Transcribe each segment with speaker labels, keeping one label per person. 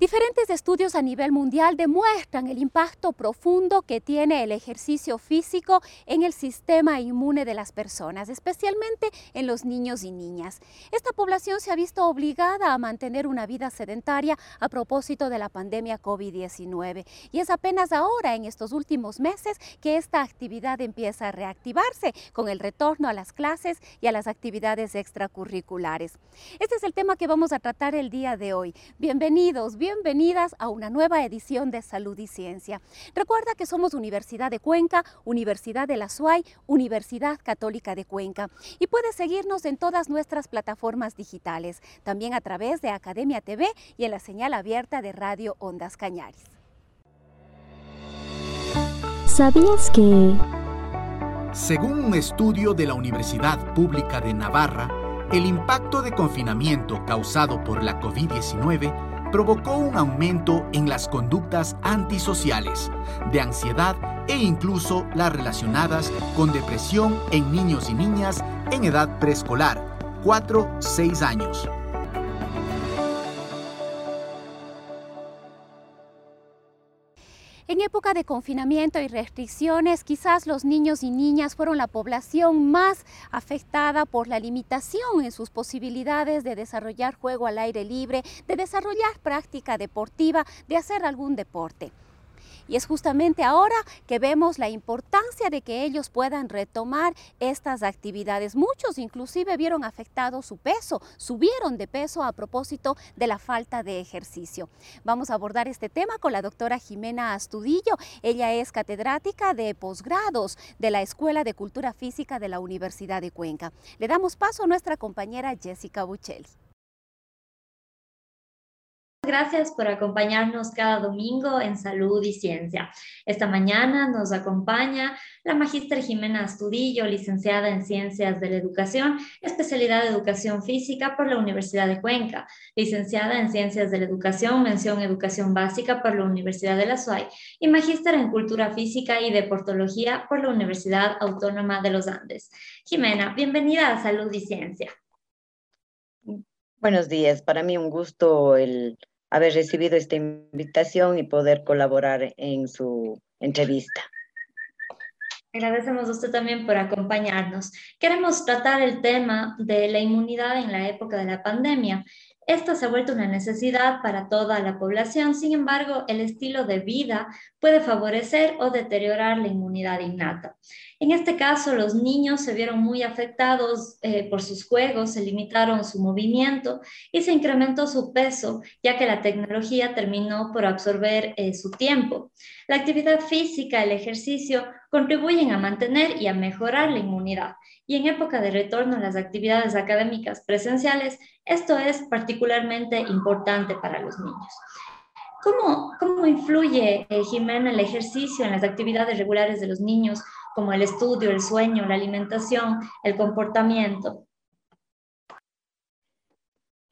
Speaker 1: Diferentes estudios a nivel mundial demuestran el impacto profundo que tiene el ejercicio físico en el sistema inmune de las personas, especialmente en los niños y niñas. Esta población se ha visto obligada a mantener una vida sedentaria a propósito de la pandemia COVID-19 y es apenas ahora, en estos últimos meses, que esta actividad empieza a reactivarse con el retorno a las clases y a las actividades extracurriculares. Este es el tema que vamos a tratar el día de hoy. Bienvenidos, bienvenidos bienvenidas a una nueva edición de Salud y Ciencia. Recuerda que somos Universidad de Cuenca, Universidad de la SUAY, Universidad Católica de Cuenca y puedes seguirnos en todas nuestras plataformas digitales, también a través de Academia TV y en la señal abierta de Radio Ondas Cañaris.
Speaker 2: ¿Sabías que...
Speaker 3: Según un estudio de la Universidad Pública de Navarra, el impacto de confinamiento causado por la COVID-19 provocó un aumento en las conductas antisociales, de ansiedad e incluso las relacionadas con depresión en niños y niñas en edad preescolar, 4-6 años.
Speaker 1: En época de confinamiento y restricciones, quizás los niños y niñas fueron la población más afectada por la limitación en sus posibilidades de desarrollar juego al aire libre, de desarrollar práctica deportiva, de hacer algún deporte. Y es justamente ahora que vemos la importancia de que ellos puedan retomar estas actividades. Muchos inclusive vieron afectado su peso, subieron de peso a propósito de la falta de ejercicio. Vamos a abordar este tema con la doctora Jimena Astudillo. Ella es catedrática de posgrados de la Escuela de Cultura Física de la Universidad de Cuenca. Le damos paso a nuestra compañera Jessica Buccelli
Speaker 4: gracias por acompañarnos cada domingo en Salud y Ciencia. Esta mañana nos acompaña la magíster Jimena Astudillo, licenciada en Ciencias de la Educación, especialidad de Educación Física por la Universidad de Cuenca, licenciada en Ciencias de la Educación, mención Educación Básica por la Universidad de la SUAY y magíster en Cultura Física y Deportología por la Universidad Autónoma de los Andes. Jimena, bienvenida a Salud y Ciencia.
Speaker 5: Buenos días, para mí un gusto el haber recibido esta invitación y poder colaborar en su entrevista.
Speaker 4: Agradecemos a usted también por acompañarnos. Queremos tratar el tema de la inmunidad en la época de la pandemia esta se ha vuelto una necesidad para toda la población, sin embargo, el estilo de vida puede favorecer o deteriorar la inmunidad innata. En este caso, los niños se vieron muy afectados eh, por sus juegos, se limitaron su movimiento y se incrementó su peso, ya que la tecnología terminó por absorber eh, su tiempo. La actividad física, el ejercicio, contribuyen a mantener y a mejorar la inmunidad. Y en época de retorno a las actividades académicas presenciales, esto es particularmente importante para los niños. ¿Cómo, cómo influye, eh, Jimena, el ejercicio en las actividades regulares de los niños, como el estudio, el sueño, la alimentación, el comportamiento?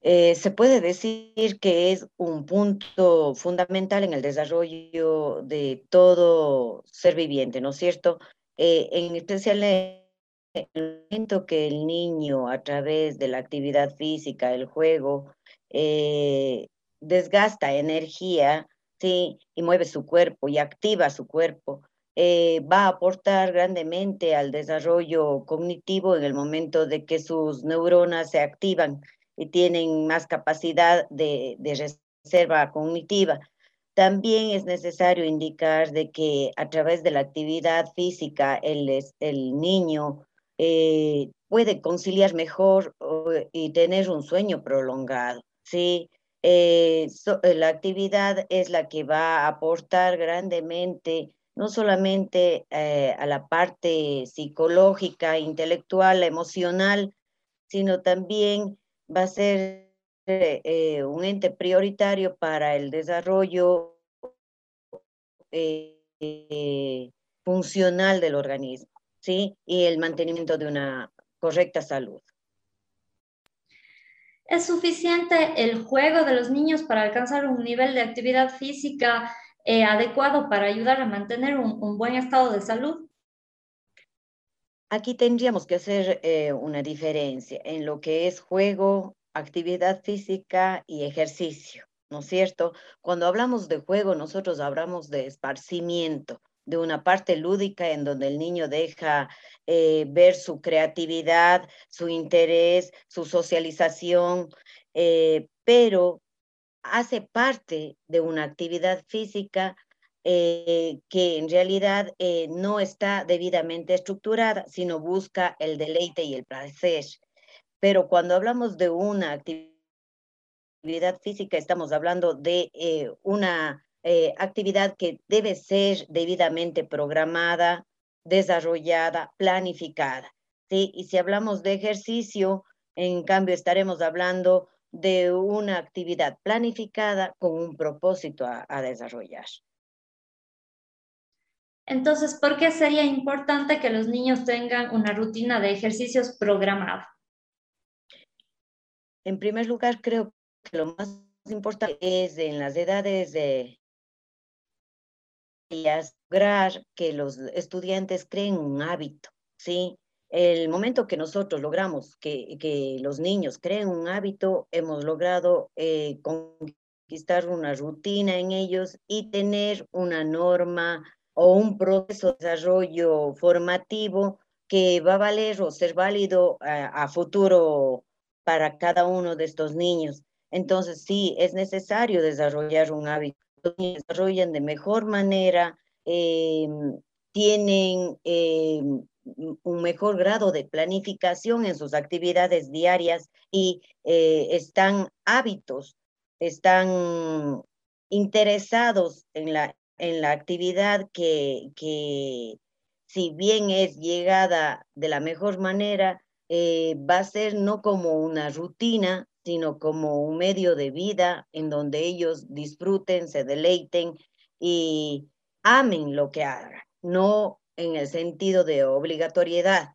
Speaker 5: Eh, se puede decir que es un punto fundamental en el desarrollo de todo ser viviente, ¿no es cierto? Eh, en especial el momento que el niño a través de la actividad física, el juego, eh, desgasta energía, ¿sí? Y mueve su cuerpo y activa su cuerpo, va a aportar grandemente al desarrollo cognitivo en el momento de que sus neuronas se activan y tienen más capacidad de, reserva cognitiva. También es necesario indicar de que a través de la actividad física el, el niño eh, puede conciliar mejor y tener un sueño prolongado. ¿sí? Eh, la actividad es la que va a aportar grandemente no solamente eh, a la parte psicológica, intelectual, emocional, sino también va a ser eh, un ente prioritario para el desarrollo eh, funcional del organismo, ¿sí? Y el mantenimiento de una correcta salud.
Speaker 4: ¿Es suficiente el juego de los niños para alcanzar un nivel de actividad física eh, adecuado para ayudar a mantener un, buen estado de salud?
Speaker 5: Aquí tendríamos que hacer una diferencia en lo que es juego, actividad física y ejercicio, ¿no es cierto? Cuando hablamos de juego, nosotros hablamos de esparcimiento, de una parte lúdica en donde el niño deja eh, ver su creatividad, su interés, su socialización, eh, pero hace parte de una actividad física eh, que en realidad no está debidamente estructurada, sino busca el deleite y el placer. Pero cuando hablamos de una actividad física, estamos hablando de eh, una eh, actividad que debe ser debidamente programada, desarrollada, planificada. ¿sí? Y si hablamos de ejercicio, en cambio estaremos hablando de una actividad planificada con un propósito a, a desarrollar.
Speaker 4: Entonces, ¿por qué sería importante que los niños tengan una rutina de ejercicios programada?
Speaker 5: En primer lugar, creo que lo más importante es en las edades de lograr que los estudiantes creen un hábito, ¿sí? El momento que nosotros logramos que, que los niños creen un hábito, hemos logrado eh, conquistar una rutina en ellos y tener una norma o un proceso de desarrollo formativo que va a valer o ser válido a futuro para cada uno de estos niños. Entonces, sí, es necesario desarrollar un hábito. Desarrollan de mejor manera, em, tienen em, un mejor grado de planificación en sus actividades diarias y eh, están hábitos, están interesados en la, en la actividad que, que, si bien es llegada de la mejor manera, eh, va a ser no como una rutina, sino como un medio de vida en donde ellos disfruten, se deleiten y amen lo que hagan, no en el sentido de obligatoriedad,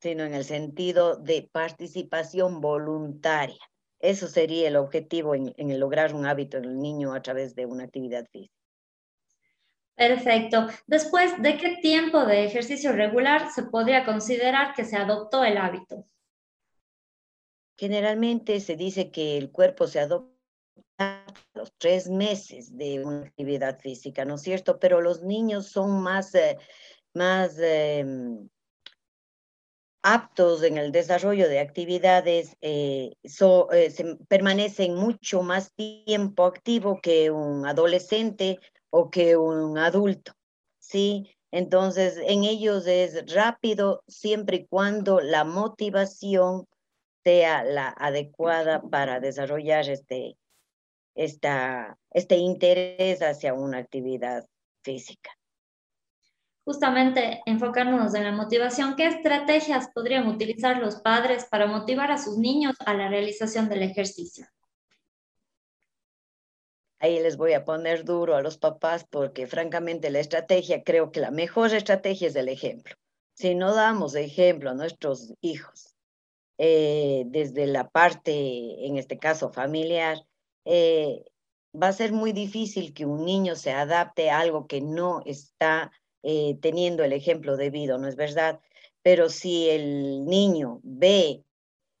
Speaker 5: sino en el sentido de participación voluntaria. Eso sería el objetivo en, en lograr un hábito en el niño a través de una actividad física.
Speaker 4: Perfecto. Después, ¿de qué tiempo de ejercicio regular se podría considerar que se adoptó el hábito?
Speaker 5: Generalmente se dice que el cuerpo se adopta a los tres meses de una actividad física, ¿no es cierto? Pero los niños son más, eh, más em, aptos en el desarrollo de actividades, eh, eh, permanecen mucho más tiempo activo que un adolescente o que un adulto, ¿sí? Entonces, en ellos es rápido siempre y cuando la motivación sea la adecuada para desarrollar este, esta, este interés hacia una actividad física.
Speaker 4: Justamente enfocándonos en la motivación, ¿qué estrategias podrían utilizar los padres para motivar a sus niños a la realización del ejercicio?
Speaker 5: Ahí les voy a poner duro a los papás porque francamente la estrategia, creo que la mejor estrategia es el ejemplo. Si no damos ejemplo a nuestros hijos eh, desde la parte, en este caso familiar, eh, va a ser muy difícil que un niño se adapte a algo que no está eh, teniendo el ejemplo debido, ¿no es verdad? Pero si el niño ve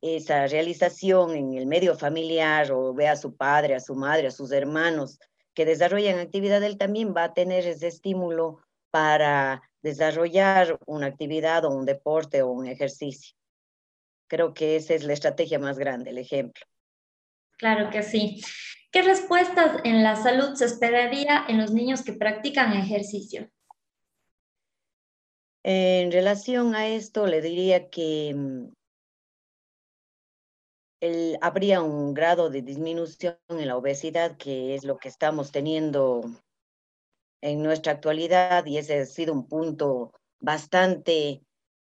Speaker 5: esa realización en el medio familiar o ve a su padre, a su madre, a sus hermanos que desarrollan actividad, él también va a tener ese estímulo para desarrollar una actividad o un deporte o un ejercicio. Creo que esa es la estrategia más grande, el ejemplo.
Speaker 4: Claro que sí. ¿Qué respuestas en la salud se esperaría en los niños que practican ejercicio?
Speaker 5: En relación a esto, le diría que mm, habría un grado de disminución en la obesidad, que es lo que estamos teniendo en nuestra actualidad, y ese ha sido un punto bastante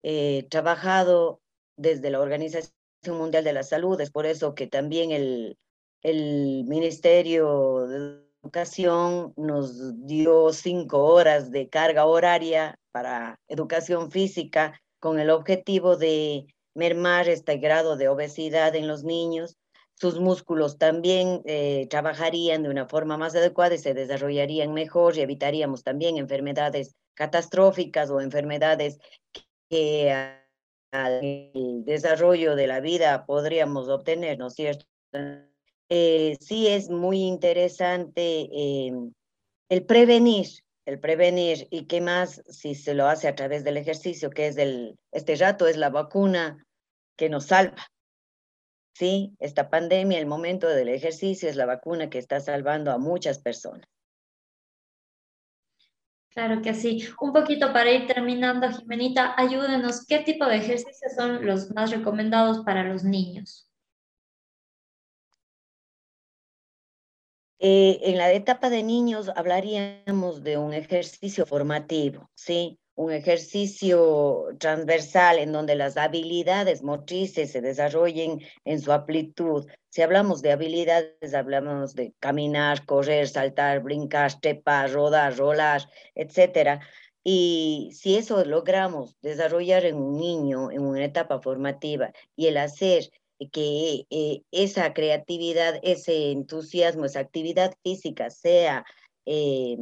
Speaker 5: eh, trabajado desde la Organización Mundial de la Salud. Es por eso que también el, el Ministerio de Educación nos dio cinco horas de carga horaria para educación física con el objetivo de mermar este grado de obesidad en los niños. Sus músculos también eh, trabajarían de una forma más adecuada y se desarrollarían mejor y evitaríamos también enfermedades catastróficas o enfermedades que al desarrollo de la vida podríamos obtener, ¿no es cierto? Eh, sí es muy interesante eh, el prevenir, el prevenir y qué más si se lo hace a través del ejercicio, que es el, este rato es la vacuna que nos salva. Sí, esta pandemia, el momento del ejercicio es la vacuna que está salvando a muchas personas.
Speaker 4: Claro que sí. Un poquito para ir terminando, Jimenita, ayúdenos, ¿qué tipo de ejercicios son los más recomendados para los niños?
Speaker 5: Eh, en la etapa de niños hablaríamos de un ejercicio formativo, ¿sí? Un ejercicio transversal en donde las habilidades motrices se desarrollen en su amplitud. Si hablamos de habilidades, hablamos de caminar, correr, saltar, brincar, trepar, rodar, rolar, etc. Y si eso logramos desarrollar en un niño, en una etapa formativa, y el hacer que eh, esa creatividad, ese entusiasmo, esa actividad física sea eh,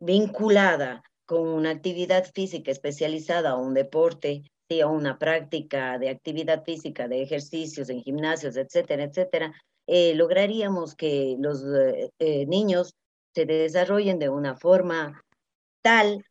Speaker 5: vinculada con una actividad física especializada o un deporte, sea una práctica de actividad física, de ejercicios en gimnasios, etcétera, etcétera, eh, lograríamos que los niños se desarrollen de una forma tal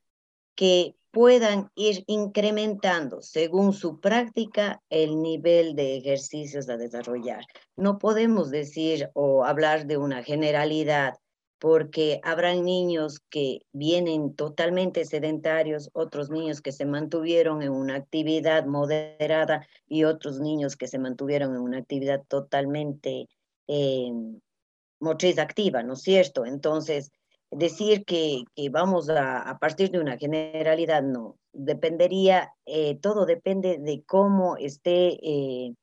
Speaker 5: que puedan ir incrementando según su práctica el nivel de ejercicios a desarrollar. No podemos decir o hablar de una generalidad porque habrán niños que vienen totalmente sedentarios, otros niños que se mantuvieron en una actividad moderada y otros niños que se mantuvieron en una actividad totalmente eh, motriz activa, ¿no es cierto? Entonces, decir que, vamos a, partir de una generalidad, no. Dependería, eh, todo depende de cómo esté eh,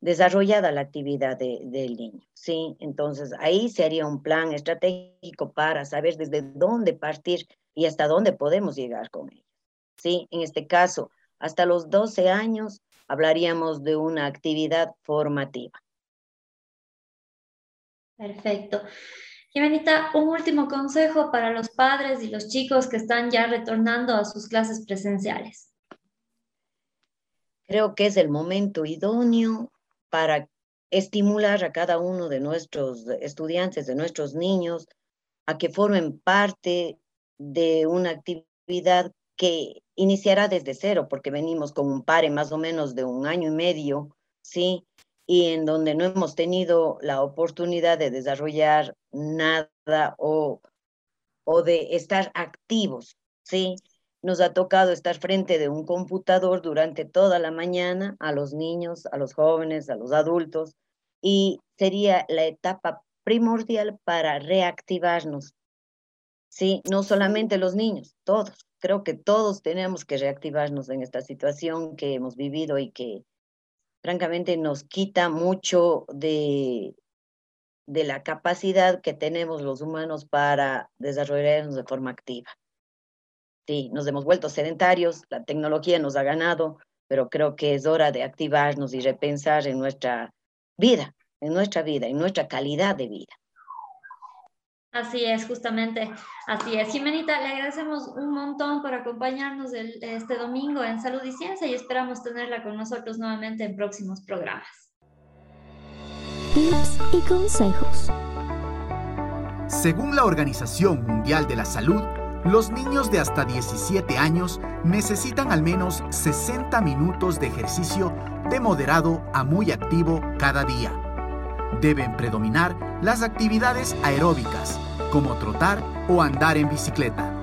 Speaker 5: desarrollada la actividad del niño, ¿sí? Entonces, ahí se haría un plan estratégico para saber desde dónde partir y hasta dónde podemos llegar con ellos, ¿sí? En este caso, hasta los 12 años hablaríamos de una actividad formativa.
Speaker 4: Perfecto. Jimenita, un último consejo para los padres y los chicos que están ya retornando a sus clases presenciales.
Speaker 5: Creo que es el momento idóneo para estimular a cada uno de nuestros estudiantes, de nuestros niños, a que formen parte de una actividad que iniciará desde cero, porque venimos con un pare más o menos de un año y medio, ¿sí? Y en donde no hemos tenido la oportunidad de desarrollar nada o, o de estar activos, ¿sí? Nos ha tocado estar frente de un computador durante toda la mañana a los niños, a los jóvenes, a los adultos, y sería la etapa primordial para reactivarnos, ¿sí? No solamente los niños, todos. Creo que todos tenemos que reactivarnos en esta situación que hemos vivido y que francamente nos quita mucho de, de la capacidad que tenemos los humanos para desarrollarnos de forma activa. Sí, nos hemos vuelto sedentarios, la tecnología nos ha ganado, pero creo que es hora de activarnos y repensar en nuestra vida, en nuestra vida, en nuestra calidad de vida.
Speaker 4: Así es, justamente así es. Jimenita, le agradecemos un montón por acompañarnos este domingo en Salud y Ciencia y esperamos tenerla con nosotros nuevamente en próximos programas.
Speaker 2: Tips y consejos.
Speaker 3: Según la Organización Mundial de la Salud, los niños de hasta 17 años necesitan al menos 60 minutos de ejercicio de moderado a muy activo cada día. Deben predominar las actividades aeróbicas, como trotar o andar en bicicleta.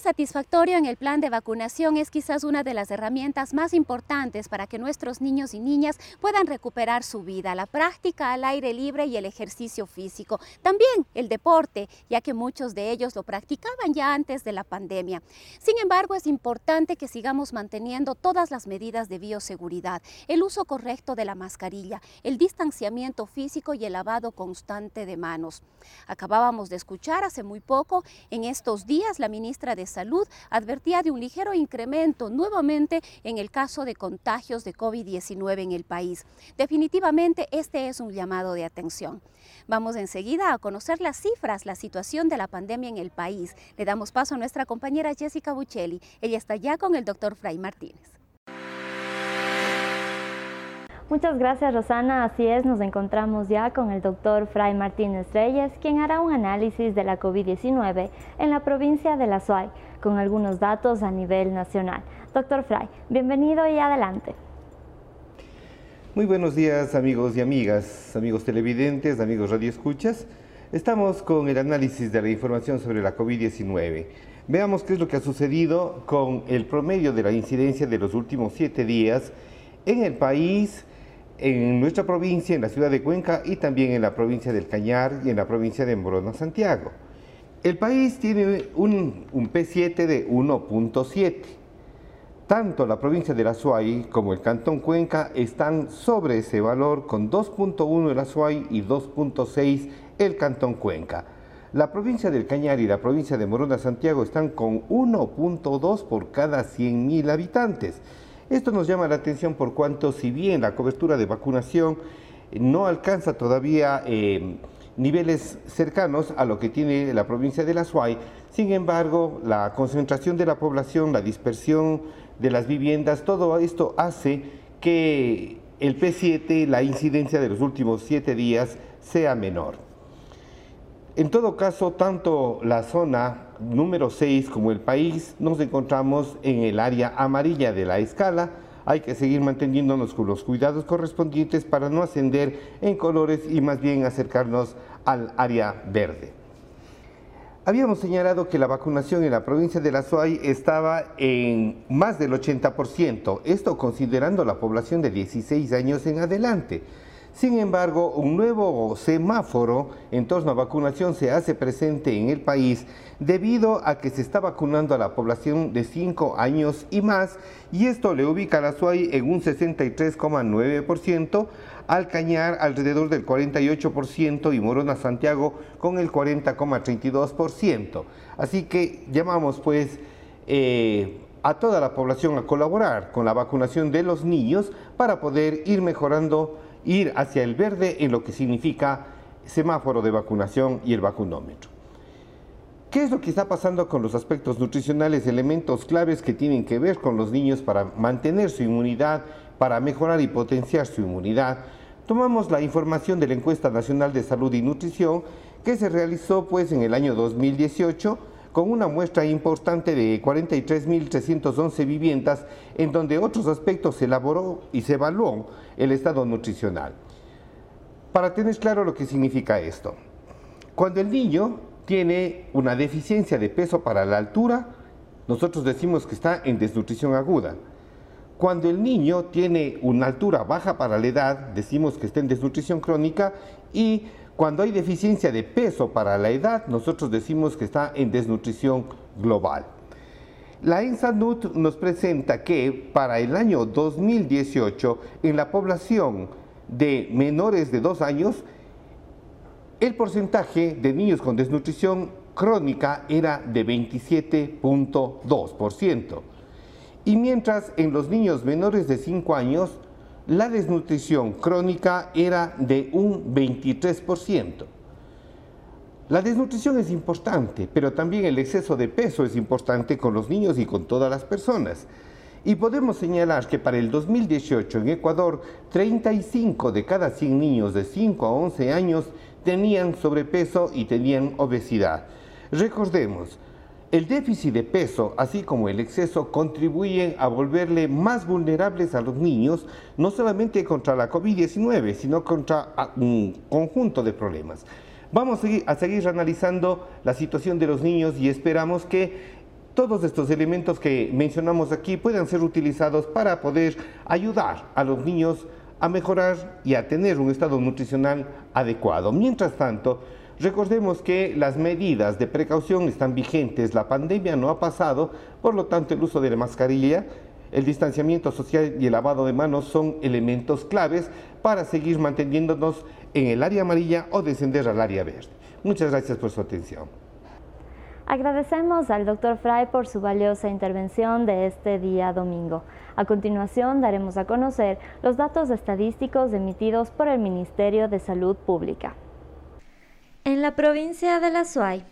Speaker 1: Satisfactorio en el plan de vacunación es quizás una de las herramientas más importantes para que nuestros niños y niñas puedan recuperar su vida, la práctica al aire libre y el ejercicio físico. También el deporte, ya que muchos de ellos lo practicaban ya antes de la pandemia. Sin embargo, es importante que sigamos manteniendo todas las medidas de bioseguridad, el uso correcto de la mascarilla, el distanciamiento físico y el lavado constante de manos. Acabábamos de escuchar hace muy poco, en estos días, la ministra de Salud advertía de un ligero incremento nuevamente en el caso de contagios de COVID-19 en el país. Definitivamente este es un llamado de atención. Vamos enseguida a conocer las cifras, la situación de la pandemia en el país. Le damos paso a nuestra compañera Jessica Buccelli. Ella está ya con el doctor Fray Martínez.
Speaker 2: Muchas gracias Rosana, así es, nos encontramos ya con el doctor Fray Martínez Reyes, quien hará un análisis de la COVID-19 en la provincia de La Suay, con algunos datos a nivel nacional. Doctor Fray, bienvenido y adelante.
Speaker 6: Muy buenos días amigos y amigas, amigos televidentes, amigos radioescuchas. Estamos con el análisis de la información sobre la COVID-19. Veamos qué es lo que ha sucedido con el promedio de la incidencia de los últimos siete días en el país, en nuestra provincia, en la ciudad de Cuenca y también en la provincia del Cañar y en la provincia de Morona, Santiago. El país tiene un, P7 de 1.7. Tanto la provincia de la Azuay como el cantón Cuenca están sobre ese valor con 2.1 el Azuay y 2.6 el cantón Cuenca. La provincia del Cañar y la provincia de Morona Santiago están con 1.2 por cada 100.000 habitantes. Esto nos llama la atención por cuanto si bien la cobertura de vacunación no alcanza todavía eh, niveles cercanos a lo que tiene la provincia de la Suay, sin embargo la concentración de la población, la dispersión de las viviendas, todo esto hace que el P7, la incidencia de los últimos siete días, sea menor. En todo caso, tanto la zona número 6 como el país nos encontramos en el área amarilla de la escala. Hay que seguir manteniéndonos con los cuidados correspondientes para no ascender en colores y más bien acercarnos al área verde. Habíamos señalado que la vacunación en la provincia de La Suay estaba en más del 80%, esto considerando la población de 16 años en adelante. Sin embargo, un nuevo semáforo en torno a vacunación se hace presente en el país debido a que se está vacunando a la población de 5 años y más y esto le ubica a la SUAY en un 63,9%, al Cañar alrededor del 48% y Morona Santiago con el 40,32%. Así que llamamos pues eh, a toda la población a colaborar con la vacunación de los niños para poder ir mejorando ir hacia el verde en lo que significa semáforo de vacunación y el vacunómetro. ¿Qué es lo que está pasando con los aspectos nutricionales, elementos claves que tienen que ver con los niños para mantener su inmunidad, para mejorar y potenciar su inmunidad? Tomamos la información de la encuesta nacional de salud y nutrición que se realizó pues en el año 2018 con una muestra importante de 43.311 viviendas en donde otros aspectos se elaboró y se evaluó el estado nutricional. Para tener claro lo que significa esto, cuando el niño tiene una deficiencia de peso para la altura, nosotros decimos que está en desnutrición aguda. Cuando el niño tiene una altura baja para la edad, decimos que está en desnutrición crónica y cuando hay deficiencia de peso para la edad, nosotros decimos que está en desnutrición global. La ENSANUT nos presenta que para el año 2018, en la población de menores de 2 años, el porcentaje de niños con desnutrición crónica era de 27.2%. Y mientras en los niños menores de 5 años, la desnutrición crónica era de un 23%. La desnutrición es importante, pero también el exceso de peso es importante con los niños y con todas las personas. Y podemos señalar que para el 2018 en Ecuador, 35 de cada 100 niños de 5 a 11 años tenían sobrepeso y tenían obesidad. Recordemos, el déficit de peso, así como el exceso, contribuyen a volverle más vulnerables a los niños, no solamente contra la COVID-19, sino contra ah, un conjunto de problemas. Vamos a seguir, a seguir analizando la situación de los niños y esperamos que todos estos elementos que mencionamos aquí puedan ser utilizados para poder ayudar a los niños a mejorar y a tener un estado nutricional adecuado. Mientras tanto, recordemos que las medidas de precaución están vigentes, la pandemia no ha pasado, por lo tanto el uso de la mascarilla, el distanciamiento social y el lavado de manos son elementos claves para seguir manteniéndonos en el área amarilla o descender al área verde. Muchas gracias por su atención.
Speaker 4: Agradecemos al Dr. Fry por su valiosa intervención de este día domingo. A continuación daremos a conocer los datos estadísticos emitidos por el Ministerio de Salud Pública. En la provincia de La Suay,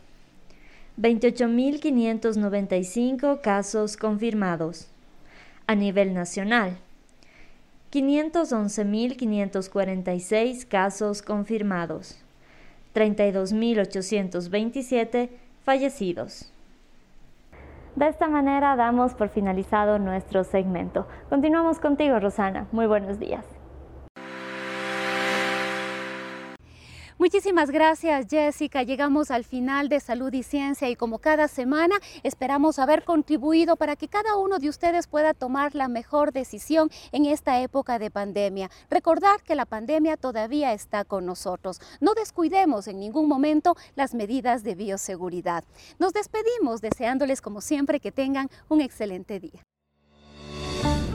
Speaker 4: 28.595 casos confirmados. A nivel nacional, 511.546 casos confirmados. 32.827 fallecidos. De esta manera damos por finalizado nuestro segmento. Continuamos contigo, Rosana. Muy buenos días.
Speaker 1: Muchísimas gracias Jessica. Llegamos al final de Salud y Ciencia y como cada semana esperamos haber contribuido para que cada uno de ustedes pueda tomar la mejor decisión en esta época de pandemia. Recordar que la pandemia todavía está con nosotros. No descuidemos en ningún momento las medidas de bioseguridad. Nos despedimos deseándoles como siempre que tengan un excelente día.